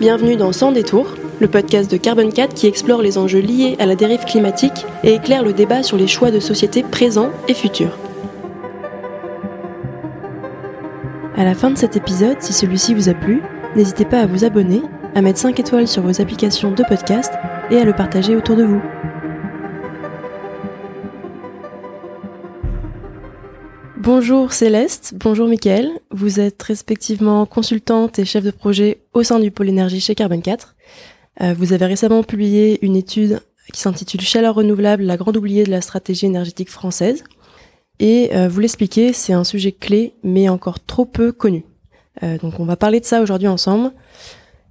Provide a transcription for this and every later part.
Bienvenue dans Sans détour, le podcast de Carbon 4 qui explore les enjeux liés à la dérive climatique et éclaire le débat sur les choix de société présents et futurs. À la fin de cet épisode, si celui-ci vous a plu, n'hésitez pas à vous abonner, à mettre 5 étoiles sur vos applications de podcast et à le partager autour de vous. Bonjour Céleste, bonjour Mickaël. Vous êtes respectivement consultante et chef de projet au sein du pôle énergie chez Carbon 4. Euh, vous avez récemment publié une étude qui s'intitule Chaleur renouvelable, la grande oubliée de la stratégie énergétique française. Et euh, vous l'expliquez, c'est un sujet clé mais encore trop peu connu. Euh, donc on va parler de ça aujourd'hui ensemble.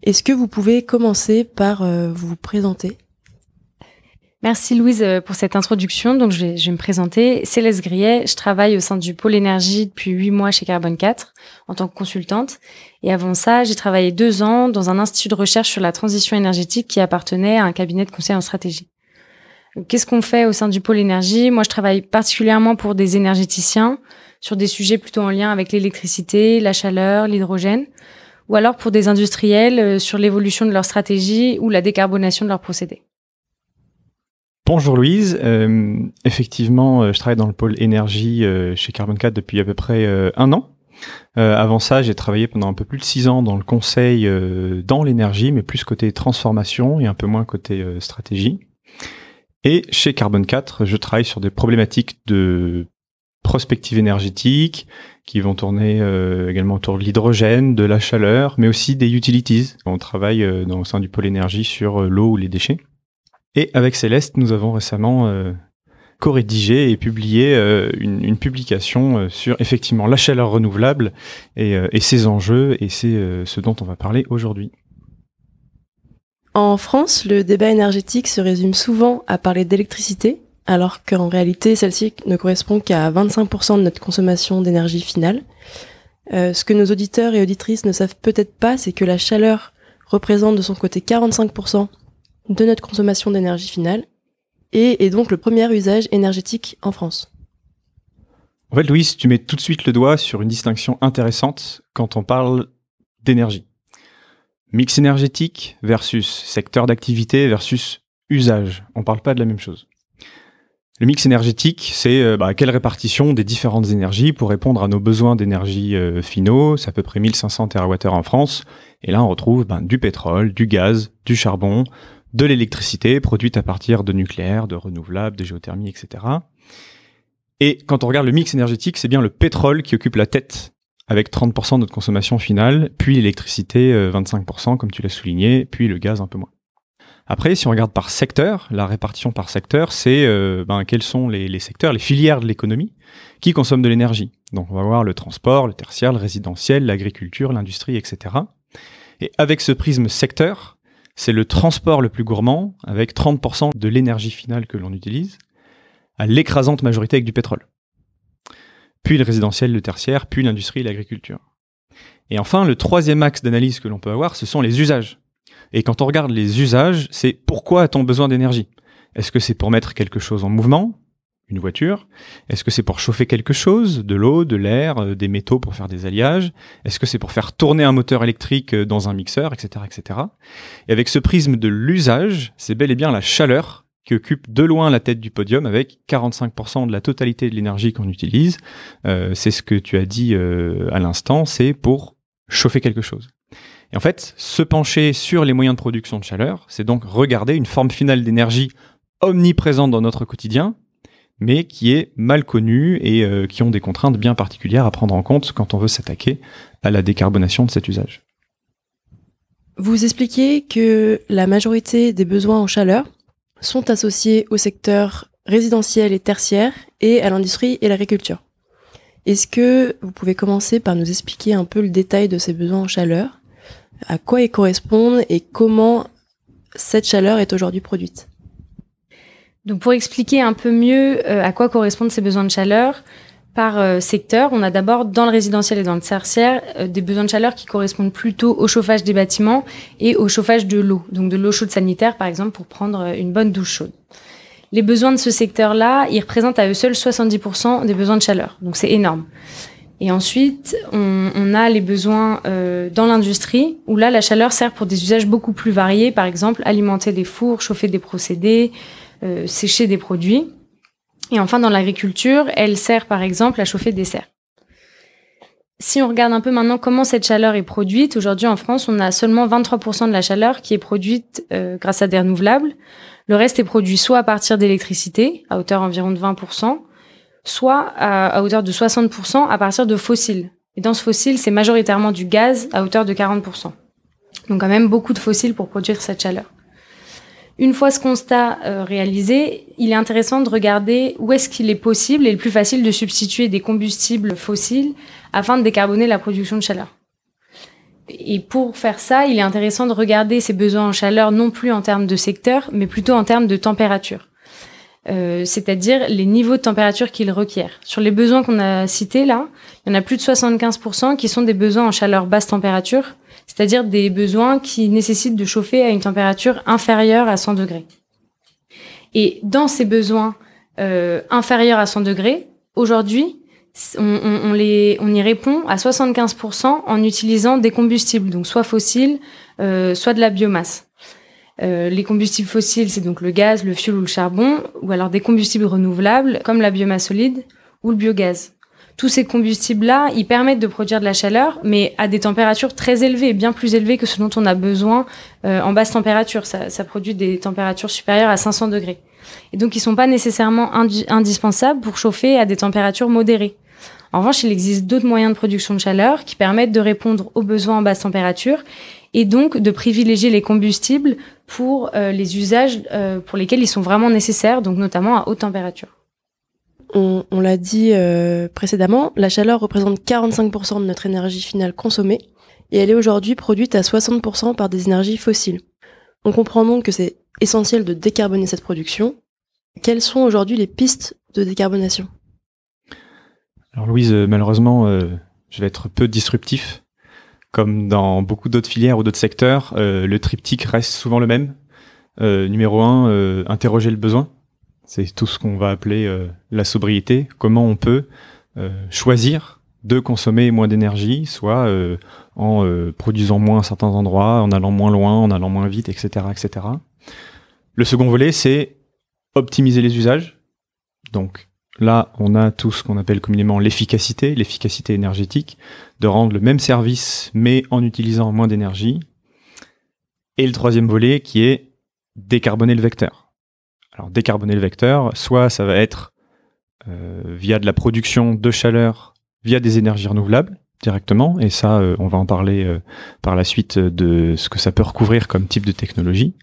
Est-ce que vous pouvez commencer par vous présenter Merci Louise euh, pour cette introduction. Donc je vais, me présenter. Céleste Grillet, je travaille au sein du pôle énergie depuis huit mois chez Carbone 4 en tant que consultante. Et avant ça, j'ai travaillé deux ans dans un institut de recherche sur la transition énergétique qui appartenait à un cabinet de conseil en stratégie. Qu'est-ce qu'on fait au sein du pôle énergie? Moi, je travaille particulièrement pour des énergéticiens sur des sujets plutôt en lien avec l'électricité, la chaleur, l'hydrogène, ou alors pour des industriels euh, sur l'évolution de leur stratégie ou la décarbonation de leurs procédés. Bonjour Louise, euh, effectivement, euh, je travaille dans le pôle énergie euh, chez Carbon 4 depuis à peu près un an. avant ça, j'ai travaillé pendant un peu plus de six ans dans le conseil dans l'énergie, mais plus côté transformation et un peu moins côté stratégie. Et chez Carbon 4, je travaille sur des problématiques de prospective énergétique qui vont tourner également autour de l'hydrogène, de la chaleur, mais aussi des utilities. On travaille dans, au sein du pôle énergie sur l'eau ou les déchets. Et avec Céleste, nous avons récemment euh, co-rédigé et publié euh, une, une, publication euh, sur effectivement la chaleur renouvelable et, et ses enjeux, et c'est ce dont on va parler aujourd'hui. En France, le débat énergétique se résume souvent à parler d'électricité, alors qu'en réalité, celle-ci ne correspond qu'à 25% de notre consommation d'énergie finale. Euh, ce que nos auditeurs et auditrices ne savent peut-être pas, c'est que la chaleur représente de son côté 45% de notre consommation d'énergie finale et est donc le premier usage énergétique en France. En fait, Louise, tu mets tout de suite le doigt sur une distinction intéressante quand on parle d'énergie. Mix énergétique versus secteur d'activité versus usage. On ne parle pas de la même chose. Le mix énergétique, c'est euh, bah, quelle répartition des différentes énergies pour répondre à nos besoins d'énergie euh, finaux. C'est à peu près 1500 TWh en France. Et là, on retrouve bah, du pétrole, du gaz, du charbon, de l'électricité produite à partir de nucléaire, de renouvelables, de géothermie, etc. Et quand on regarde le mix énergétique, c'est bien le pétrole qui occupe la tête avec 30% de notre consommation finale, puis l'électricité 25% euh, comme tu l'as souligné, puis le gaz un peu moins. Après, si on regarde par secteur, la répartition par secteur, c'est euh, ben, quels sont les, les, secteurs, les filières de l'économie qui consomment de l'énergie. Donc on va voir le transport, le tertiaire, le résidentiel, l'agriculture, l'industrie, etc. Et avec ce prisme secteur, c'est le transport le plus gourmand, avec 30% de l'énergie finale que l'on utilise, à l'écrasante majorité avec du pétrole. Puis le résidentiel, le tertiaire, puis l'industrie et l'agriculture. Et enfin, le troisième axe d'analyse que l'on peut avoir, ce sont les usages. Et quand on regarde les usages, c'est pourquoi a-t-on besoin d'énergie? Est-ce que c'est pour mettre quelque chose en mouvement? Une voiture Est-ce que c'est pour chauffer quelque chose De l'eau, de l'air, euh, des métaux pour faire des alliages? Est-ce que c'est pour faire tourner un moteur électrique euh, dans un mixeur, etc., etc. Et avec ce prisme de l'usage, c'est bel et bien la chaleur qui occupe de loin la tête du podium avec 45% de la totalité de l'énergie qu'on utilise. Euh, c'est ce que tu as dit à l'instant, c'est pour chauffer quelque chose. Et en fait, se pencher sur les moyens de production de chaleur, c'est donc regarder une forme finale d'énergie omniprésente dans notre quotidien, mais qui est mal connu et euh, qui ont des contraintes bien particulières à prendre en compte quand on veut s'attaquer à la décarbonation de cet usage. Vous expliquez que la majorité des besoins en chaleur sont associés au secteur résidentiel et tertiaire et à l'industrie et l'agriculture. Est-ce que vous pouvez commencer par nous expliquer un peu le détail de ces besoins en chaleur, à quoi ils correspondent et comment cette chaleur est aujourd'hui produite? Donc pour expliquer un peu mieux euh, à quoi correspondent ces besoins de chaleur par euh, secteur, on a d'abord dans le résidentiel et dans le tertiaire euh, des besoins de chaleur qui correspondent plutôt au chauffage des bâtiments et au chauffage de l'eau, donc de l'eau chaude sanitaire par exemple pour prendre une bonne douche chaude. Les besoins de ce secteur-là, ils représentent à eux seuls 70% des besoins de chaleur, donc c'est énorme. Et ensuite, on, a les besoins euh, dans l'industrie, où là, la chaleur sert pour des usages beaucoup plus variés, par exemple alimenter des fours, chauffer des procédés, euh, sécher des produits. Et enfin, dans l'agriculture, elle sert par exemple à chauffer des serres. Si on regarde un peu maintenant comment cette chaleur est produite, aujourd'hui en France, on a seulement 23% de la chaleur qui est produite euh, grâce à des renouvelables. Le reste est produit soit à partir d'électricité, à hauteur environ de 20%, soit à, hauteur de 60% à partir de fossiles. Et dans ce fossile, c'est majoritairement du gaz à hauteur de 40%. Donc quand même beaucoup de fossiles pour produire cette chaleur. Une fois ce constat euh, réalisé, il est intéressant de regarder où est-ce qu'il est possible et le plus facile de substituer des combustibles fossiles afin de décarboner la production de chaleur. Et pour faire ça, il est intéressant de regarder ces besoins en chaleur non plus en termes de secteur, mais plutôt en termes de température. Euh, c'est-à-dire les niveaux de température qu'il requiert. Sur les besoins qu'on a cités là, il y en a plus de 75% qui sont des besoins en chaleur basse température, c'est-à-dire des besoins qui nécessitent de chauffer à une température inférieure à 100 degrés. Et dans ces besoins euh, inférieurs à 100 degrés, aujourd'hui, on, les, on y répond à 75% en utilisant des combustibles, donc soit fossiles, euh, soit de la biomasse. Euh, les combustibles fossiles, c'est donc le gaz, le fioul ou le charbon, ou alors des combustibles renouvelables comme la biomasse solide ou le biogaz. Tous ces combustibles-là, ils permettent de produire de la chaleur, mais à des températures très élevées, bien plus élevées que ce dont on a besoin euh, en basse température. Ça, produit des températures supérieures à 500 degrés. Et donc, ils sont pas nécessairement indispensables pour chauffer à des températures modérées. En revanche, il existe d'autres moyens de production de chaleur qui permettent de répondre aux besoins en basse température et donc de privilégier les combustibles pour euh, les usages euh, pour lesquels ils sont vraiment nécessaires, donc notamment à haute température. On, l'a dit euh, précédemment, la chaleur représente 45% de notre énergie finale consommée et elle est aujourd'hui produite à 60% par des énergies fossiles. On comprend donc que c'est essentiel de décarboner cette production. Quelles sont aujourd'hui les pistes de décarbonation? Alors Louise, malheureusement, je vais être peu disruptif comme dans beaucoup d'autres filières ou d'autres secteurs, euh, le triptyque reste souvent le même. Euh, numéro un, euh, interroger le besoin. C'est tout ce qu'on va appeler la sobriété. Comment on peut choisir de consommer moins d'énergie, soit en produisant moins à certains endroits, en allant moins loin, en allant moins vite, etc., etc. Le second volet, c'est optimiser les usages. Donc Là, on a tout ce qu'on appelle communément l'efficacité, l'efficacité énergétique, de rendre le même service mais en utilisant moins d'énergie. Et le troisième volet qui est décarboner le vecteur. Alors décarboner le vecteur, soit ça va être euh, via de la production de chaleur, via des énergies renouvelables directement, et ça euh, on va en parler euh, par la suite de ce que ça peut recouvrir comme type de technologie,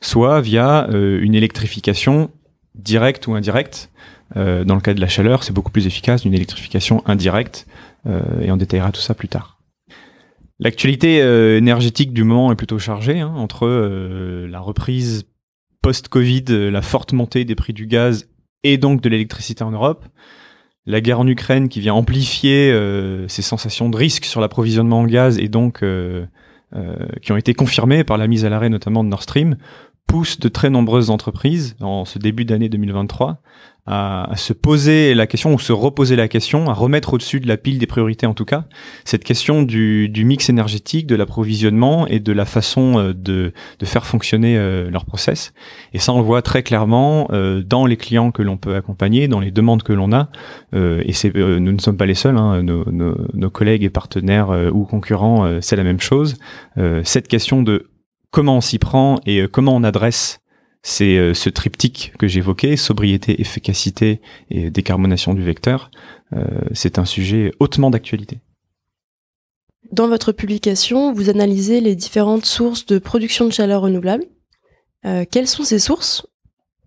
soit via une électrification directe ou indirecte euh, dans le cas de la chaleur, c'est beaucoup plus efficace d'une électrification indirecte, euh, et on détaillera tout ça plus tard. L'actualité euh, énergétique du moment est plutôt chargée, hein, entre la reprise post-Covid, la forte montée des prix du gaz et donc de l'électricité en Europe, la guerre en Ukraine qui vient amplifier ces sensations de risque sur l'approvisionnement en gaz et donc qui ont été confirmées par la mise à l'arrêt notamment de Nord Stream, pousse de très nombreuses entreprises en ce début d'année 2023 à, se poser la question ou se reposer la question, à remettre au-dessus de la pile des priorités en tout cas, cette question du, du mix énergétique, de l'approvisionnement et de la façon euh, de, de faire fonctionner euh, leur process. Et ça, on le voit très clairement euh, dans les clients que l'on peut accompagner, dans les demandes que l'on a. et c'est, nous ne sommes pas les seuls, hein, nos, nos, nos, collègues et partenaires ou concurrents, c'est la même chose. cette question de comment on s'y prend et comment on adresse c'est euh, ce triptyque que j'évoquais, sobriété, efficacité et décarbonation du vecteur. Euh, c'est un sujet hautement d'actualité. Dans votre publication, vous analysez les différentes sources de production de chaleur renouvelable. Euh, quelles sont ces sources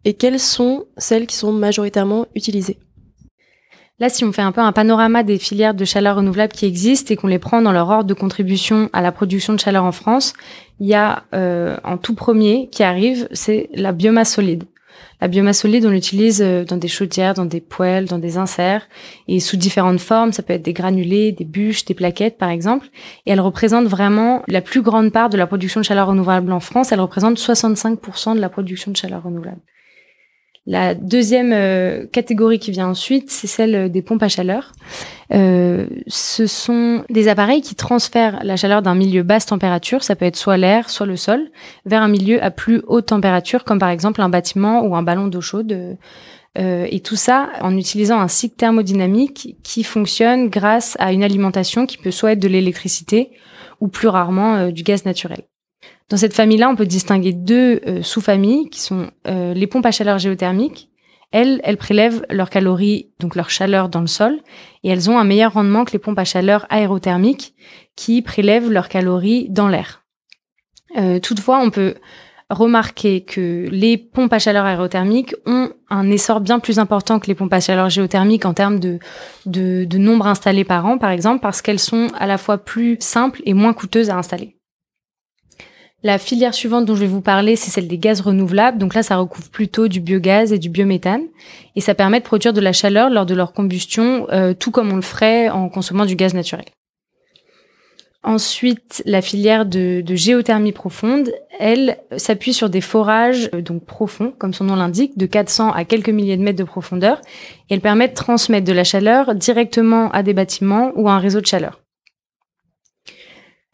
et quelles sont celles qui sont majoritairement utilisées? Là, si on fait un peu un panorama des filières de chaleur renouvelable qui existent et qu'on les prend dans leur ordre de contribution à la production de chaleur en France, il y a euh, en tout premier qui arrive, c'est la biomasse solide. La biomasse solide, on l'utilise euh, dans des chaudières, dans des poêles, dans des inserts, et sous différentes formes. Ça peut être des granulés, des bûches, des plaquettes, par exemple. Et elle représente vraiment la plus grande part de la production de chaleur renouvelable en France. Elle représente 65% de la production de chaleur renouvelable. La deuxième euh, catégorie qui vient ensuite, c'est celle des pompes à chaleur. Euh, ce sont des appareils qui transfèrent la chaleur d'un milieu basse température, ça peut être soit l'air, soit le sol, vers un milieu à plus haute température, comme par exemple un bâtiment ou un ballon d'eau chaude. Euh, et tout ça en utilisant un cycle thermodynamique qui fonctionne grâce à une alimentation qui peut soit être de l'électricité ou plus rarement euh, du gaz naturel. Dans cette famille-là, on peut distinguer deux euh, sous-familles qui sont euh, les pompes à chaleur géothermiques. Elles, elles prélèvent leurs calories, donc leur chaleur dans le sol, et elles ont un meilleur rendement que les pompes à chaleur aérothermiques qui prélèvent leurs calories dans l'air. Euh, toutefois, on peut remarquer que les pompes à chaleur aérothermiques ont un essor bien plus important que les pompes à chaleur géothermiques en termes de, de, de nombre installé par an, par exemple, parce qu'elles sont à la fois plus simples et moins coûteuses à installer. La filière suivante dont je vais vous parler, c'est celle des gaz renouvelables. Donc là, ça recouvre plutôt du biogaz et du biométhane. Et ça permet de produire de la chaleur lors de leur combustion, euh, tout comme on le ferait en consommant du gaz naturel. Ensuite, la filière de, géothermie profonde, elle s'appuie sur des forages euh, donc profonds, comme son nom l'indique, de 400 à quelques milliers de mètres de profondeur. Et elle permet de transmettre de la chaleur directement à des bâtiments ou à un réseau de chaleur.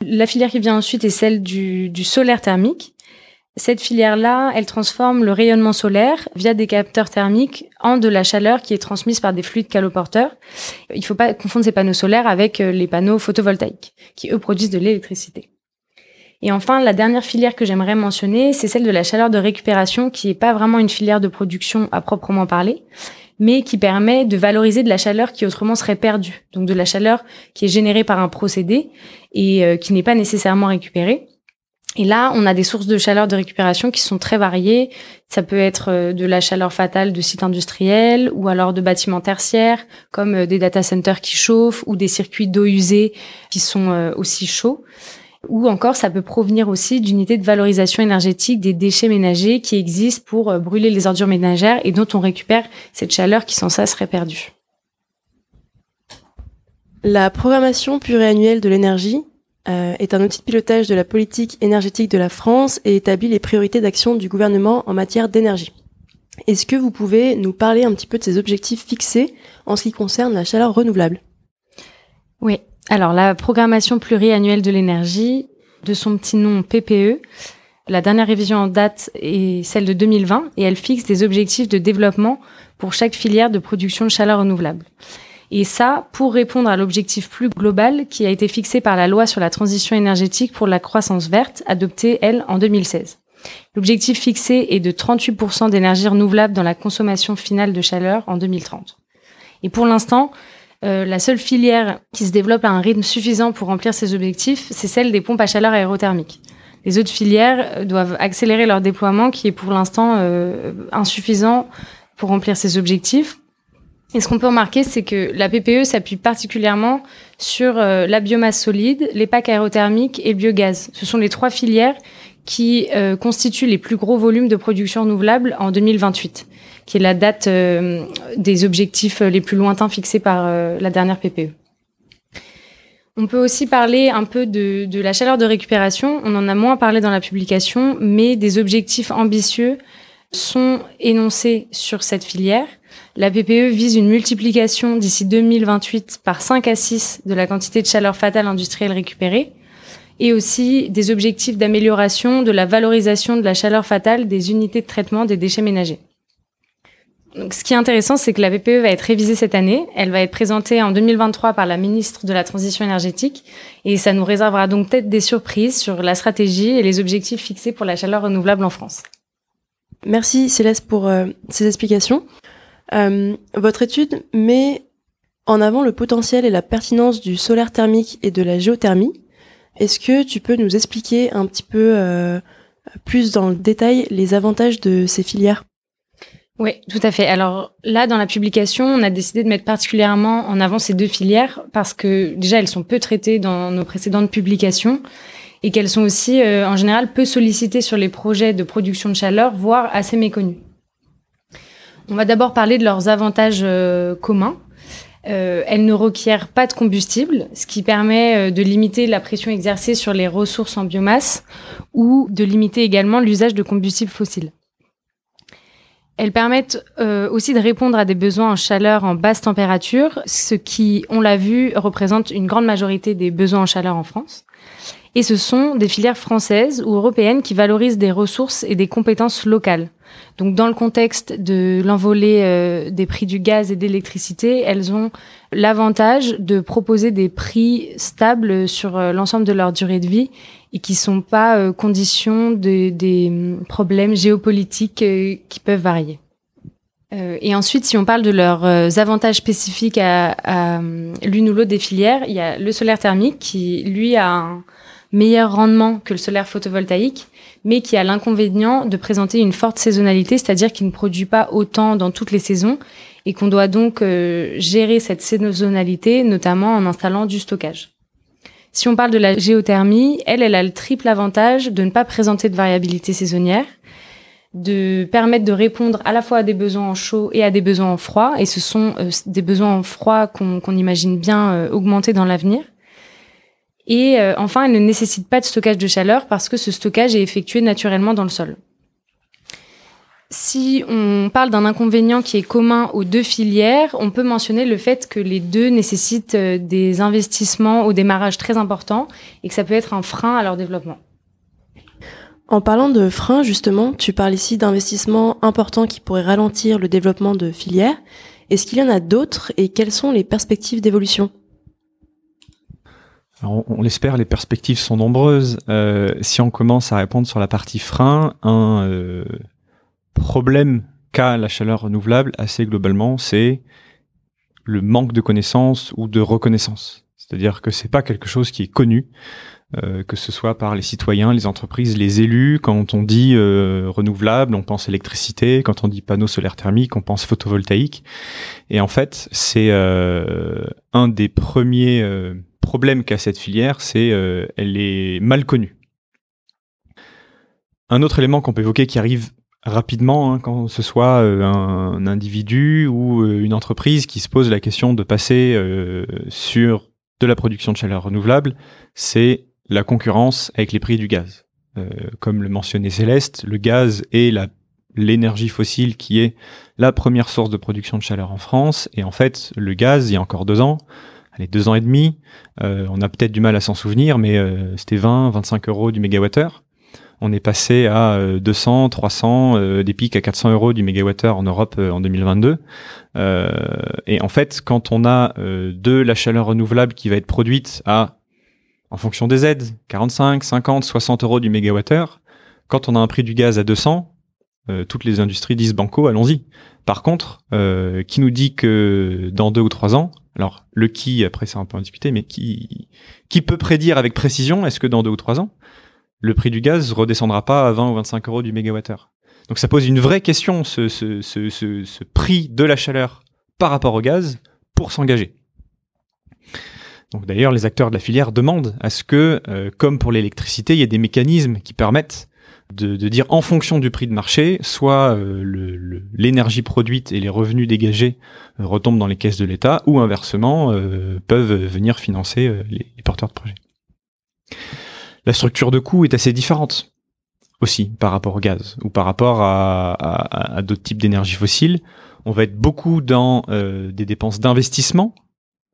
La filière qui vient ensuite est celle du, solaire thermique. Cette filière-là, elle transforme le rayonnement solaire via des capteurs thermiques en de la chaleur qui est transmise par des fluides caloporteurs. Il ne faut pas confondre ces panneaux solaires avec euh, les panneaux photovoltaïques, qui eux produisent de l'électricité. Et enfin, la dernière filière que j'aimerais mentionner, c'est celle de la chaleur de récupération, qui n'est pas vraiment une filière de production à proprement parler, mais qui permet de valoriser de la chaleur qui autrement serait perdue. Donc de la chaleur qui est générée par un procédé et euh, qui n'est pas nécessairement récupérée. Et là, on a des sources de chaleur de récupération qui sont très variées. Ça peut être euh, de la chaleur fatale de sites industriels ou alors de bâtiments tertiaires, comme euh, des data centers qui chauffent ou des circuits d'eau usée qui sont aussi chauds ou encore ça peut provenir aussi d'unités de valorisation énergétique des déchets ménagers qui existent pour euh, brûler les ordures ménagères et dont on récupère cette chaleur qui sans ça serait perdue. La programmation pluriannuelle de l'énergie euh, est un outil de pilotage de la politique énergétique de la France et établit les priorités d'action du gouvernement en matière d'énergie. Est-ce que vous pouvez nous parler un petit peu de ces objectifs fixés en ce qui concerne la chaleur renouvelable? Oui, alors, la programmation pluriannuelle de l'énergie, de son petit nom PPE, la dernière révision en date est celle de 2020 et elle fixe des objectifs de développement pour chaque filière de production de chaleur renouvelable. Et ça, pour répondre à l'objectif plus global qui a été fixé par la loi sur la transition énergétique pour la croissance verte, adoptée, elle, en 2016. L'objectif fixé est de 38% d'énergie renouvelable dans la consommation finale de chaleur en 2030. Et pour l'instant, euh, la seule filière qui se développe à un rythme suffisant pour remplir ses objectifs, c'est celle des pompes à chaleur aérothermiques. Les autres filières euh, doivent accélérer leur déploiement qui est pour l'instant euh, insuffisant pour remplir ces objectifs. Et ce qu'on peut remarquer, c'est que la PPE s'appuie particulièrement sur la biomasse solide, les packs aérothermiques et le biogaz. Ce sont les trois filières qui constituent les plus gros volumes de production renouvelable en 2028 qui est la date euh, des objectifs les plus lointains fixés par euh, la dernière PPE. On peut aussi parler un peu de, la chaleur de récupération. On en a moins parlé dans la publication, mais des objectifs ambitieux sont énoncés sur cette filière. La PPE vise une multiplication d'ici 2028 par 5 à 6 de la quantité de chaleur fatale industrielle récupérée et aussi des objectifs d'amélioration de la valorisation de la chaleur fatale des unités de traitement des déchets ménagers. Ce qui est intéressant, c'est que la PPE va être révisée cette année. Elle va être présentée en 2023 par la ministre de la Transition énergétique. Et ça nous réservera donc peut-être des surprises sur la stratégie et les objectifs fixés pour la chaleur renouvelable en France. Merci Céleste pour euh, ces explications. Euh, votre étude met en avant le potentiel et la pertinence du solaire thermique et de la géothermie. Est-ce que tu peux nous expliquer un petit peu euh, plus dans le détail les avantages de ces filières? Oui, tout à fait. Alors là, dans la publication, on a décidé de mettre particulièrement en avant ces deux filières parce que déjà, elles sont peu traitées dans nos précédentes publications et qu'elles sont aussi, euh, en général, peu sollicitées sur les projets de production de chaleur, voire assez méconnues. On va d'abord parler de leurs avantages euh, communs. Euh, elles ne requièrent pas de combustible, ce qui permet de limiter la pression exercée sur les ressources en biomasse ou de limiter également l'usage de combustibles fossiles. Elles permettent euh, aussi de répondre à des besoins en chaleur en basse température, ce qui, on l'a vu, représente une grande majorité des besoins en chaleur en France. Et ce sont des filières françaises ou européennes qui valorisent des ressources et des compétences locales. Donc dans le contexte de l'envolée euh, des prix du gaz et de l'électricité, elles ont l'avantage de proposer des prix stables sur euh, l'ensemble de leur durée de vie et qui sont pas euh, conditions de, des hum, problèmes géopolitiques qui peuvent varier. et ensuite, si on parle de leurs avantages spécifiques à, à hum, l'une ou l'autre des filières, il y a le solaire thermique qui, lui, a un meilleur rendement que le solaire photovoltaïque, mais qui a l'inconvénient de présenter une forte saisonnalité, c'est-à-dire qu'il ne produit pas autant dans toutes les saisons et qu'on doit donc euh, gérer cette saisonnalité, notamment en installant du stockage. Si on parle de la géothermie, elle, elle a le triple avantage de ne pas présenter de variabilité saisonnière, de permettre de répondre à la fois à des besoins en chaud et à des besoins en froid, et ce sont euh, des besoins en froid qu'on imagine bien euh, augmenter dans l'avenir. Et euh, enfin, elle ne nécessite pas de stockage de chaleur parce que ce stockage est effectué naturellement dans le sol. Si on parle d'un inconvénient qui est commun aux deux filières, on peut mentionner le fait que les deux nécessitent euh, des investissements au démarrage très importants et que ça peut être un frein à leur développement. En parlant de frein, justement, tu parles ici d'investissements importants qui pourraient ralentir le développement de filières. Est-ce qu'il y en a d'autres et quelles sont les perspectives d'évolution? On, l'espère, les perspectives sont nombreuses. Euh, si on commence à répondre sur la partie frein, un euh, problème qu'a la chaleur renouvelable assez globalement, c'est le manque de connaissances ou de reconnaissance. C'est-à-dire que c'est pas quelque chose qui est connu, euh, que ce soit par les citoyens, les entreprises, les élus. Quand on dit renouvelable, on pense électricité. Quand on dit panneau solaire thermique, on pense photovoltaïque. Et en fait, c'est un des premiers problème qu'a cette filière, c'est euh, elle est mal connue. Un autre élément qu'on peut évoquer qui arrive rapidement, hein, quand ce soit euh, un, individu ou euh, une entreprise qui se pose la question de passer sur de la production de chaleur renouvelable, c'est la concurrence avec les prix du gaz. comme le mentionnait Céleste, le gaz est l'énergie fossile qui est la première source de production de chaleur en France. Et en fait, le gaz, il y a encore deux ans, allez, deux ans et demi. Euh, on a peut-être du mal à s'en souvenir, mais euh, c'était 20, 25 euros du mégawattheure. On est passé à 200, 300, des pics à 400 euros du mégawattheure en Europe euh, en 2022. et en fait, quand on a de la chaleur renouvelable qui va être produite à, en fonction des aides, 45, 50, 60 euros du mégawattheure, quand on a un prix du gaz à 200, toutes les industries disent banco, allons-y. Par contre, qui nous dit que dans deux ou trois ans, alors, le qui, après, c'est un peu à discuter, mais qui, qui peut prédire avec précision, est-ce que dans deux ou trois ans, le prix du gaz redescendra pas à 20 ou 25 euros du mégawattheure Donc, ça pose une vraie question, ce, prix de la chaleur par rapport au gaz pour s'engager. Donc d'ailleurs, les acteurs de la filière demandent à ce que, euh, comme pour l'électricité, il y ait des mécanismes qui permettent de, dire en fonction du prix de marché, soit euh, l'énergie produite et les revenus dégagés euh, retombent dans les caisses de l'État, ou inversement peuvent venir financer les, porteurs de projets. La structure de coût est assez différente aussi par rapport au gaz ou par rapport à, d'autres types d'énergie fossiles. On va être beaucoup dans des dépenses d'investissement,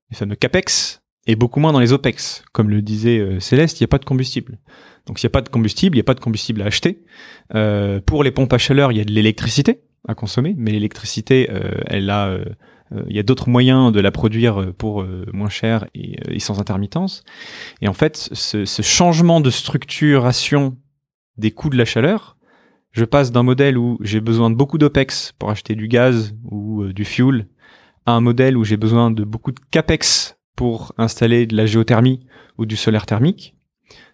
les fameux CAPEX, et beaucoup moins dans les OPEX. Comme le disait Céleste, il n'y a pas de combustible. Donc s'il n'y a pas de combustible, il n'y a pas de combustible à acheter. Euh, pour les pompes à chaleur, il y a de l'électricité à consommer, mais l'électricité, euh, elle a, euh, il y a d'autres moyens de la produire pour moins cher et, sans intermittence. Et en fait, ce, ce, changement de structuration des coûts de la chaleur, je passe d'un modèle où j'ai besoin de beaucoup d'OPEX pour acheter du gaz ou du fuel à un modèle où j'ai besoin de beaucoup de CAPEX pour installer de la géothermie ou du solaire thermique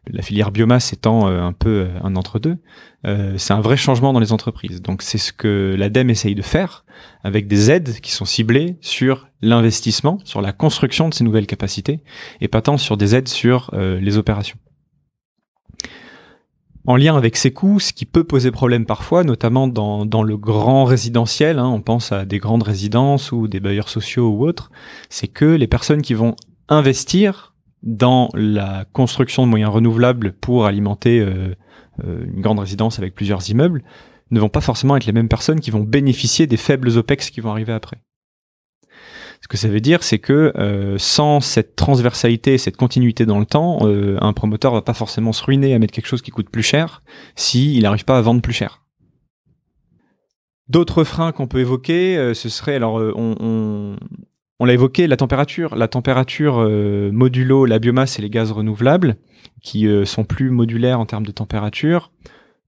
la filière biomasse étant euh, un peu euh, un entre-deux, euh, c'est un vrai changement dans les entreprises. Donc c'est ce que l'ADEME essaye de faire avec des aides qui sont ciblées sur l'investissement, sur la construction de ces nouvelles capacités, et pas tant sur des aides sur les opérations. En lien avec ces coûts, ce qui peut poser problème parfois, notamment dans, le grand résidentiel, hein, on pense à des grandes résidences ou des bailleurs sociaux ou autres, c'est que les personnes qui vont investir dans la construction de moyens renouvelables pour alimenter euh, euh, une grande résidence avec plusieurs immeubles ne vont pas forcément être les mêmes personnes qui vont bénéficier des faibles OPEX qui vont arriver après. Ce que ça veut dire, c'est que euh, sans cette transversalité, cette continuité dans le temps, euh, un promoteur va pas forcément se ruiner à mettre quelque chose qui coûte plus cher s'il n'arrive pas à vendre plus cher. D'autres freins qu'on peut évoquer, euh, ce serait alors on, on, on l'a évoqué, la température, la température modulo, la biomasse et les gaz renouvelables, qui sont plus modulaires en termes de température.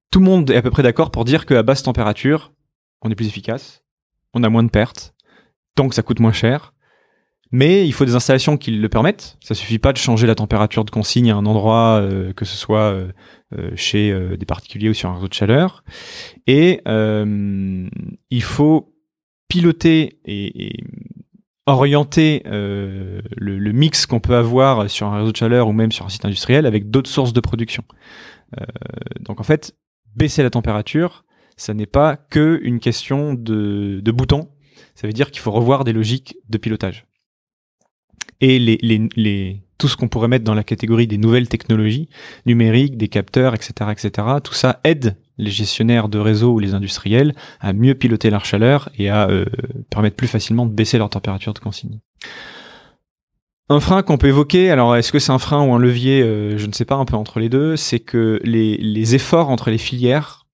Tout le monde est à peu près d'accord pour dire qu'à basse température, on est plus efficace, on a moins de pertes, tant que ça coûte moins cher. Mais il faut des installations qui le permettent. Ça suffit pas de changer la température de consigne à un endroit, euh, que ce soit euh, euh, chez des particuliers ou sur un réseau de chaleur. Et il faut piloter et, orienter le, le, mix qu'on peut avoir sur un réseau de chaleur ou même sur un site industriel avec d'autres sources de production. donc en fait, baisser la température, ça n'est pas que une question de, de boutons ça veut dire qu'il faut revoir des logiques de pilotage. Et les, les, les, tout ce qu'on pourrait mettre dans la catégorie des nouvelles technologies numériques, des capteurs, etc., etc., tout ça aide les gestionnaires de réseau ou les industriels à mieux piloter leur chaleur et à euh, permettre plus facilement de baisser leur température de consigne. Un frein qu'on peut évoquer, alors est-ce que c'est un frein ou un levier, euh, je ne sais pas, un peu entre les deux, c'est que les, efforts entre les filières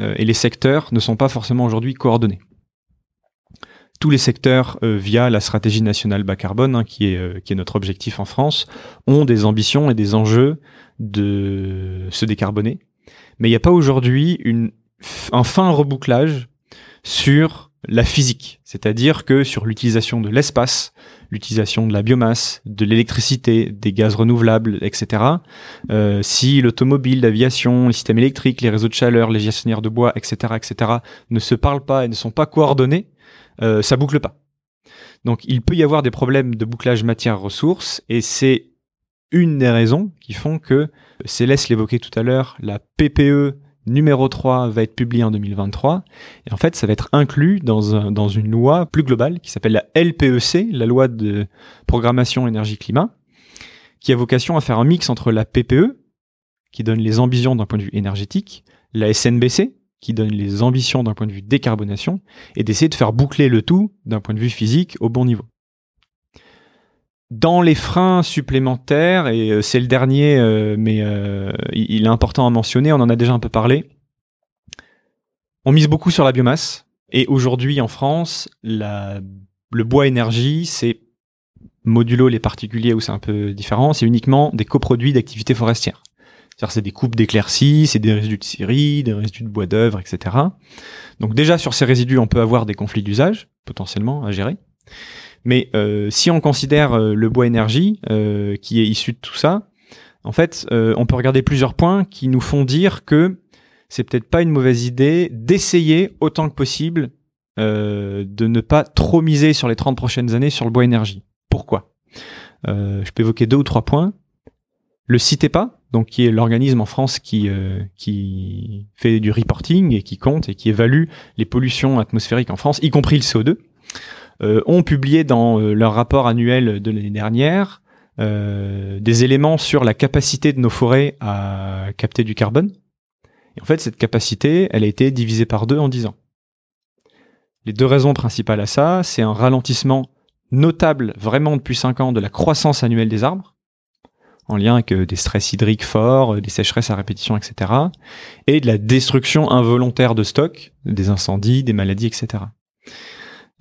euh, et les secteurs ne sont pas forcément aujourd'hui coordonnés tous les secteurs, via la stratégie nationale bas carbone, hein, qui est notre objectif en France, ont des ambitions et des enjeux de se décarboner. Mais il n'y a pas aujourd'hui un fin rebouclage sur la physique, c'est-à-dire que sur l'utilisation de l'espace, l'utilisation de la biomasse, de l'électricité, des gaz renouvelables, etc. Euh, si l'automobile, l'aviation, les systèmes électriques, les réseaux de chaleur, les gestionnaires de bois, etc., etc., ne se parlent pas et ne sont pas coordonnés, euh, ça boucle pas. Donc il peut y avoir des problèmes de bouclage matière-ressources et c'est une des raisons qui font que, Céleste l'évoquait tout à l'heure, la PPE numéro 3 va être publiée en 2023 et en fait ça va être inclus dans, dans une loi plus globale qui s'appelle la LPEC, la loi de programmation énergie-climat, qui a vocation à faire un mix entre la PPE, qui donne les ambitions d'un point de vue énergétique, la SNBC, qui donne les ambitions d'un point de vue décarbonation, et d'essayer de faire boucler le tout d'un point de vue physique au bon niveau. Dans les freins supplémentaires, et euh, c'est le dernier, euh, mais euh, il est important à mentionner, on en a déjà un peu parlé, on mise beaucoup sur la biomasse, et aujourd'hui en France, le bois énergie, c'est modulo les particuliers où c'est un peu différent, c'est uniquement des coproduits d'activités forestières. C'est-à-dire c'est des coupes d'éclaircies, c'est des résidus de scierie, des résidus de bois d'œuvre, etc. Donc déjà sur ces résidus, on peut avoir des conflits d'usage potentiellement à gérer. Mais euh, si on considère euh, le bois énergie euh, qui est issu de tout ça, en fait, on peut regarder plusieurs points qui nous font dire que c'est peut-être pas une mauvaise idée d'essayer autant que possible de ne pas trop miser sur les 30 prochaines années sur le bois énergie. Pourquoi? Je peux évoquer deux ou trois points. Le citez pas, donc qui est l'organisme en France qui euh, qui fait du reporting et qui compte et qui évalue les pollutions atmosphériques en France, y compris le CO2, euh, ont publié dans euh, leur rapport annuel de l'année dernière des éléments sur la capacité de nos forêts à capter du carbone. Et en fait, cette capacité, elle a été divisée par deux en dix ans. Les deux raisons principales à ça, c'est un ralentissement notable vraiment depuis cinq ans de la croissance annuelle des arbres en lien avec euh, des stress hydriques forts, euh, des sécheresses à répétition, etc. Et de la destruction involontaire de stocks, des incendies, des maladies, etc.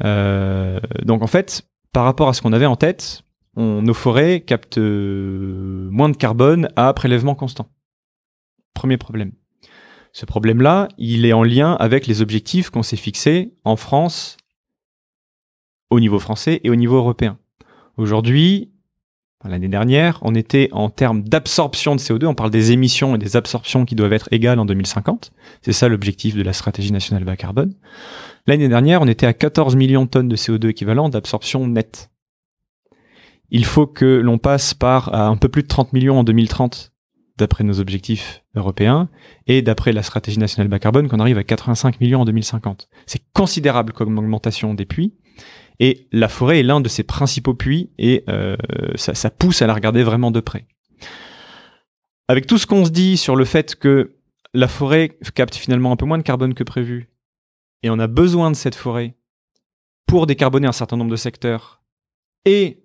Euh, donc en fait, par rapport à ce qu'on avait en tête, nos forêts captent moins de carbone à prélèvement constant. Premier problème. Ce problème-là, il est en lien avec les objectifs qu'on s'est fixés en France, au niveau français et au niveau européen. Aujourd'hui, L'année dernière, on était en termes d'absorption de CO2, on parle des émissions et des absorptions qui doivent être égales en 2050. C'est ça l'objectif de la stratégie nationale bas carbone. L'année dernière, on était à 14 millions de tonnes de CO2 équivalent d'absorption nette. Il faut que l'on passe par un peu plus de 30 millions en 2030 d'après nos objectifs européens et d'après la stratégie nationale bas carbone qu'on arrive à 85 millions en 2050. C'est considérable comme augmentation des puits et la forêt est l'un de ses principaux puits et euh, ça, ça, pousse à la regarder vraiment de près. Avec tout ce qu'on se dit sur le fait que la forêt capte finalement un peu moins de carbone que prévu, et on a besoin de cette forêt pour décarboner un certain nombre de secteurs et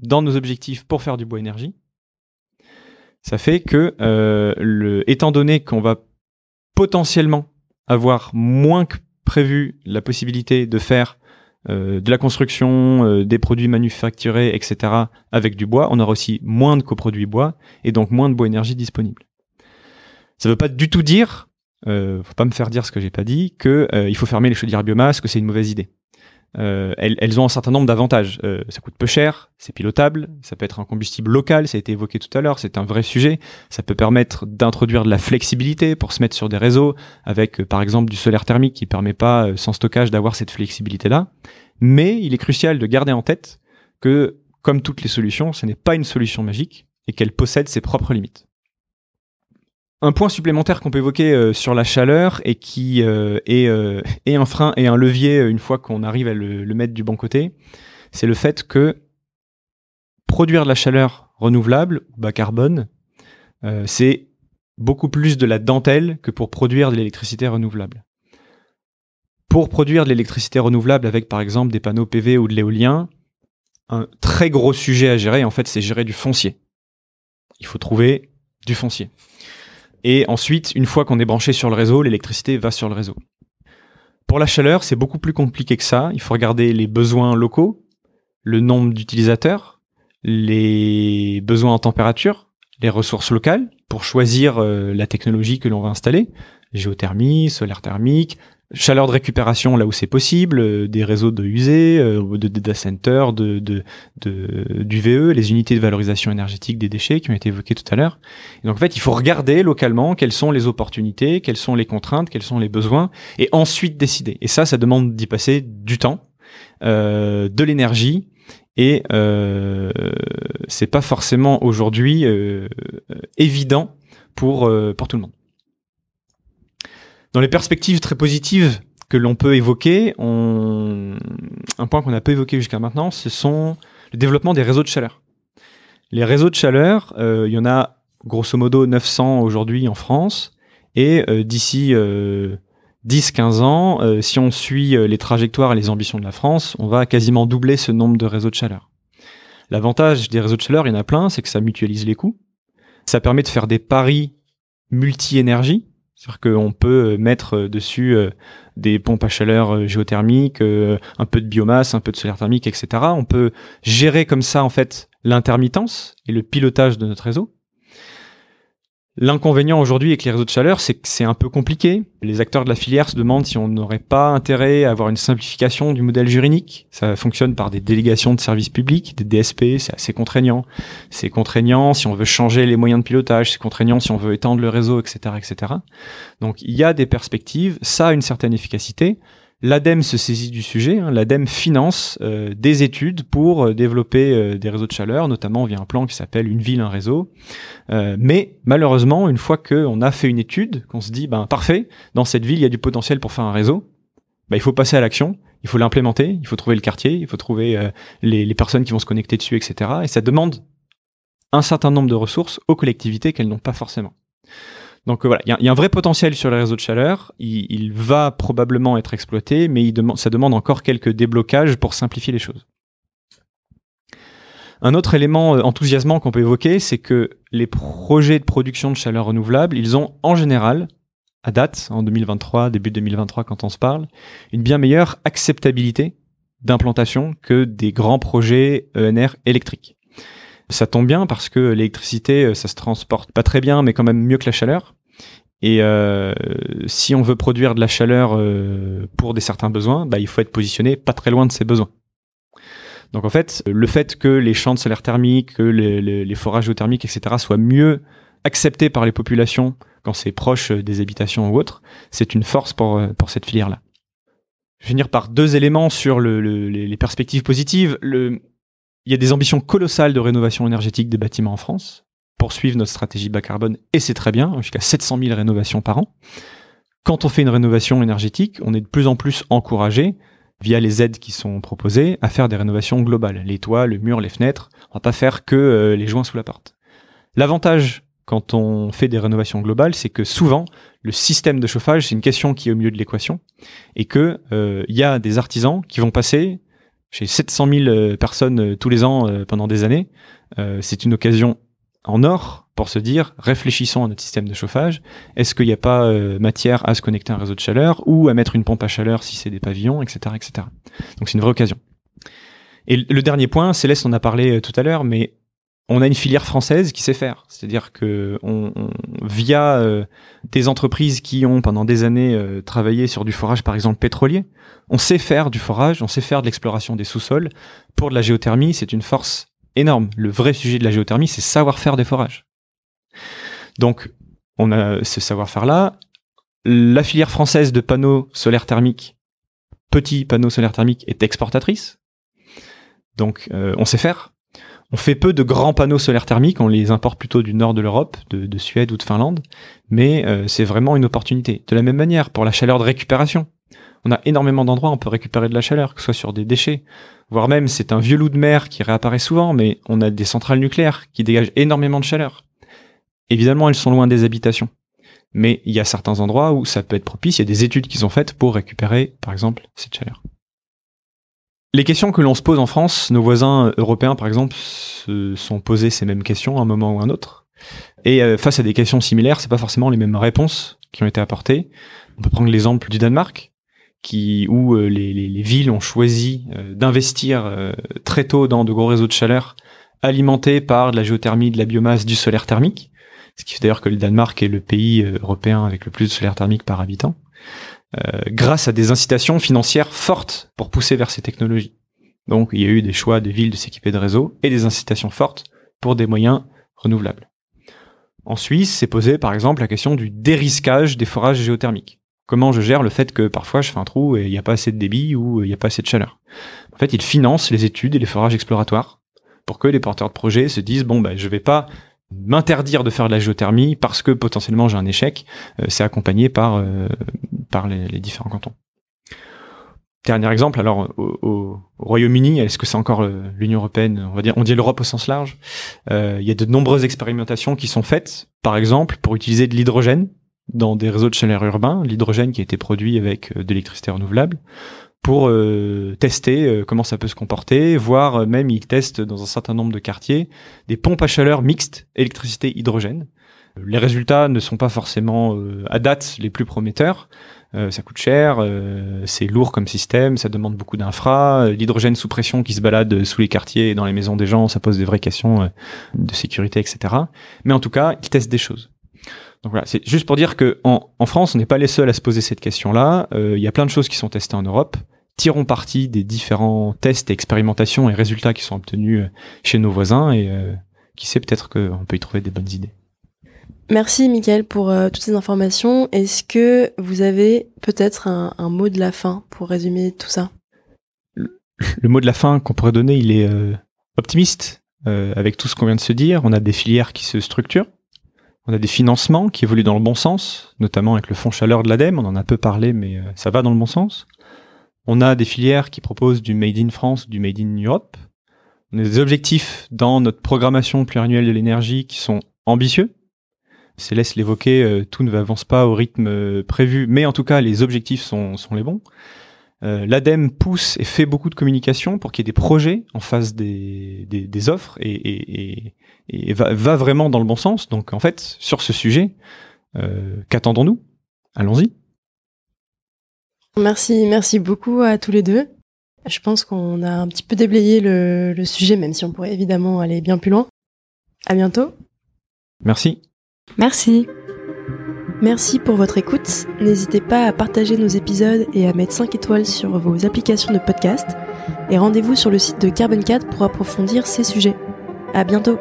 dans nos objectifs pour faire du bois énergie, ça fait que, euh, étant donné qu'on va potentiellement avoir moins que prévu la possibilité de faire euh, de la construction, euh, des produits manufacturés, etc. avec du bois, on aura aussi moins de coproduits bois et donc moins de bois énergie disponible. Ça ne veut pas du tout dire, euh, faut pas me faire dire ce que j'ai pas dit, que euh, il faut fermer les chaudières biomasse, que c'est une mauvaise idée. Euh, elles, elles, ont un certain nombre d'avantages. Euh, ça coûte peu cher, c'est pilotable, ça peut être un combustible local, ça a été évoqué tout à l'heure, c'est un vrai sujet. Ça peut permettre d'introduire de la flexibilité pour se mettre sur des réseaux avec, euh, par exemple, du solaire thermique qui permet pas, euh, sans stockage, d'avoir cette flexibilité-là. Mais il est crucial de garder en tête que, comme toutes les solutions, ce n'est pas une solution magique et qu'elle possède ses propres limites. Un point supplémentaire qu'on peut évoquer euh, sur la chaleur et qui euh, est, euh, est, un frein et un levier une fois qu'on arrive à le, le, mettre du bon côté, c'est le fait que produire de la chaleur renouvelable, bas carbone, c'est beaucoup plus de la dentelle que pour produire de l'électricité renouvelable. Pour produire de l'électricité renouvelable avec par exemple des panneaux PV ou de l'éolien, un très gros sujet à gérer, en fait, c'est gérer du foncier. Il faut trouver du foncier. Et ensuite, une fois qu'on est branché sur le réseau, l'électricité va sur le réseau. Pour la chaleur, c'est beaucoup plus compliqué que ça. Il faut regarder les besoins locaux, le nombre d'utilisateurs, les besoins en température, les ressources locales pour choisir euh, la technologie que l'on va installer. Géothermie, solaire thermique, chaleur de récupération là où c'est possible, euh, des réseaux de usées, euh, de data centers, de, de, de, du VE, les unités de valorisation énergétique des déchets qui ont été évoquées tout à l'heure. Donc en fait, il faut regarder localement quelles sont les opportunités, quelles sont les contraintes, quels sont les besoins, et ensuite décider. Et ça, ça demande d'y passer du temps, euh, de l'énergie, et euh, c'est pas forcément aujourd'hui évident pour, pour tout le monde. Dans les perspectives très positives que l'on peut évoquer, un point qu'on a peu évoqué jusqu'à maintenant, ce sont le développement des réseaux de chaleur. Les réseaux de chaleur, euh, il y en a grosso modo 900 aujourd'hui en France, et euh, d'ici 10-15 euh, ans, si on suit les trajectoires et les ambitions de la France, on va quasiment doubler ce nombre de réseaux de chaleur. L'avantage des réseaux de chaleur, il y en a plein, c'est que ça mutualise les coûts. Ça permet de faire des paris multi-énergie, c'est-à-dire qu'on peut mettre dessus euh, des pompes à chaleur euh, géothermiques, euh, un peu de biomasse, un peu de solaire thermique, etc. On peut gérer comme ça en fait l'intermittence et le pilotage de notre réseau. L'inconvénient aujourd'hui avec les réseaux de chaleur, c'est que c'est un peu compliqué. Les acteurs de la filière se demandent si on n'aurait pas intérêt à avoir une simplification du modèle juridique. Ça fonctionne par des délégations de services publics, des DSP, c'est assez contraignant. C'est contraignant si on veut changer les moyens de pilotage, c'est contraignant si on veut étendre le réseau, etc., etc. Donc il y a des perspectives, ça a une certaine efficacité. L'ADEME se saisit du sujet. Hein. L'ADEME finance euh, des études pour euh, développer euh, des réseaux de chaleur, notamment via un plan qui s'appelle Une ville, un réseau. Mais malheureusement, une fois qu'on a fait une étude, qu'on se dit, ben parfait, dans cette ville, il y a du potentiel pour faire un réseau, ben, il faut passer à l'action, il faut l'implémenter, il faut trouver le quartier, il faut trouver les personnes qui vont se connecter dessus, etc. Et ça demande un certain nombre de ressources aux collectivités qu'elles n'ont pas forcément. Donc euh, voilà, il y, a un vrai potentiel sur les réseaux de chaleur. Il, va probablement être exploité, mais ça demande encore quelques déblocages pour simplifier les choses. Un autre élément euh, enthousiasmant qu'on peut évoquer, c'est que les projets de production de chaleur renouvelable, ils ont en général, à date, en 2023, début 2023 quand on se parle, une bien meilleure acceptabilité d'implantation que des grands projets ENR électriques. Ça tombe bien parce que l'électricité, euh, ça se transporte pas très bien, mais quand même mieux que la chaleur. Et euh, si on veut produire de la chaleur euh, pour des certains besoins, bah, il faut être positionné pas très loin de ces besoins. Donc en fait, le fait que les champs de solaire thermique, que les, forages géothermiques, etc., soient mieux acceptés par les populations quand c'est proche des habitations ou autres, c'est une force pour, pour cette filière-là. Je vais finir par deux éléments sur le, le, les perspectives positives. Le, il y a des ambitions colossales de rénovation énergétique des bâtiments en France, poursuivre notre stratégie bas carbone, et c'est très bien, jusqu'à 700 000 rénovations par an. Quand on fait une rénovation énergétique, on est de plus en plus encouragé, via les aides qui sont proposées, à faire des rénovations globales. Les toits, le mur, les fenêtres, on va pas faire que euh, les joints sous la porte. L'avantage quand on fait des rénovations globales, c'est que souvent le système de chauffage, c'est une question qui est au milieu de l'équation, et que euh, il y a des artisans qui vont passer chez 700 000 euh, personnes euh, tous les ans pendant des années. c'est une occasion en or pour se dire réfléchissons à notre système de chauffage. Est-ce qu'il n'y a pas matière à se connecter à un réseau de chaleur ou à mettre une pompe à chaleur si c'est des pavillons, etc., etc. Donc c'est une vraie occasion. Et le dernier point, Céleste en a parlé tout à l'heure, mais on a une filière française qui sait faire. C'est-à-dire que on, via euh, des entreprises qui ont pendant des années euh, travaillé sur du forage, par exemple pétrolier, on sait faire du forage, on sait faire de l'exploration des sous-sols. Pour de la géothermie, c'est une force énorme. Le vrai sujet de la géothermie, c'est savoir faire des forages. Donc, on a ce savoir-faire-là. La filière française de panneaux solaires thermiques, petits panneaux solaires thermiques, est exportatrice. Donc, euh, on sait faire. On fait peu de grands panneaux solaires thermiques, on les importe plutôt du nord de l'Europe, de, Suède ou de Finlande, mais euh, c'est vraiment une opportunité. De la même manière, pour la chaleur de récupération, on a énormément d'endroits où on peut récupérer de la chaleur, que ce soit sur des déchets, voire même c'est un vieux loup de mer qui réapparaît souvent, mais on a des centrales nucléaires qui dégagent énormément de chaleur. Évidemment, elles sont loin des habitations, mais il y a certains endroits où ça peut être propice, il y a des études qui sont faites pour récupérer, par exemple, cette chaleur. Les questions que l'on se pose en France, nos voisins européens par exemple, se sont posés ces mêmes questions à un moment ou à un autre. Et euh, face à des questions similaires, c'est pas forcément les mêmes réponses qui ont été apportées. On peut prendre l'exemple du Danemark, qui où euh, les, villes ont choisi euh, d'investir très tôt dans de gros réseaux de chaleur alimentés par de la géothermie, de la biomasse, du solaire thermique. Ce qui fait d'ailleurs que le Danemark est le pays européen avec le plus de solaire thermique par habitant. Euh, grâce à des incitations financières fortes pour pousser vers ces technologies. Donc il y a eu des choix des villes de s'équiper de réseaux et des incitations fortes pour des moyens renouvelables. En Suisse, s'est posé par exemple la question du dérisquage des forages géothermiques. Comment je gère le fait que parfois je fais un trou et il n'y a pas assez de débit ou il n'y a pas assez de chaleur? En fait, ils financent les études et les forages exploratoires pour que les porteurs de projets se disent bon ben je vais pas m'interdire de faire de la géothermie parce que potentiellement j'ai un échec, euh, c'est accompagné par euh, par les, différents cantons. Dernier exemple, alors au, Royaume-Uni, est-ce que c'est encore euh, l'Union européenne On va dire, on dit l'Europe au sens large. il y a de nombreuses expérimentations qui sont faites, par exemple pour utiliser de l'hydrogène dans des réseaux de chaleur urbains, l'hydrogène qui a été produit avec de l'électricité renouvelable, pour euh, tester euh, comment ça peut se comporter, voire euh, même ils testent dans un certain nombre de quartiers des pompes à chaleur mixtes électricité-hydrogène. Les résultats ne sont pas forcément à date les plus prometteurs. Ça coûte cher, c'est lourd comme système, ça demande beaucoup d'infra. L'hydrogène sous pression qui se balade sous les quartiers et dans les maisons des gens, ça pose des vraies questions de sécurité, etc. Mais en tout cas, ils testent des choses. Donc voilà, c'est juste pour dire que en, en France, on n'est pas les seuls à se poser cette question-là. Il y a plein de choses qui sont testées en Europe tirons parti des différents tests, expérimentations et résultats qui sont obtenus euh, chez nos voisins et euh, qui sait peut-être qu'on peut y trouver des bonnes idées. Merci Mickaël pour euh, toutes ces informations. Est-ce que vous avez peut-être un, mot de la fin pour résumer tout ça? Le, mot de la fin qu'on pourrait donner, il est optimiste avec tout ce qu'on vient de se dire. On a des filières qui se structurent. On a des financements qui évoluent dans le bon sens, notamment avec le fonds chaleur de l'ADEME. On en a peu parlé, mais ça va dans le bon sens. On a des filières qui proposent du Made in France, du Made in Europe. On a des objectifs dans notre programmation pluriannuelle de l'énergie qui sont ambitieux. Céleste l'évoquer, euh, tout ne avance pas au rythme euh, prévu, mais en tout cas, les objectifs sont, sont les bons. Euh, L'ADEME pousse et fait beaucoup de communication pour qu'il y ait des projets en face des, des, offres et, et, et, va, va, vraiment dans le bon sens. Donc en fait, sur ce sujet, qu'attendons-nous? Allons-y. Merci, merci beaucoup à tous les deux. Je pense qu'on a un petit peu déblayé le, sujet, même si on pourrait évidemment aller bien plus loin. À bientôt. Merci. Merci. Merci pour votre écoute. N'hésitez pas à partager nos épisodes et à mettre 5 étoiles sur vos applications de podcast. Et rendez-vous sur le site de Carbon 4 pour approfondir ces sujets. À bientôt.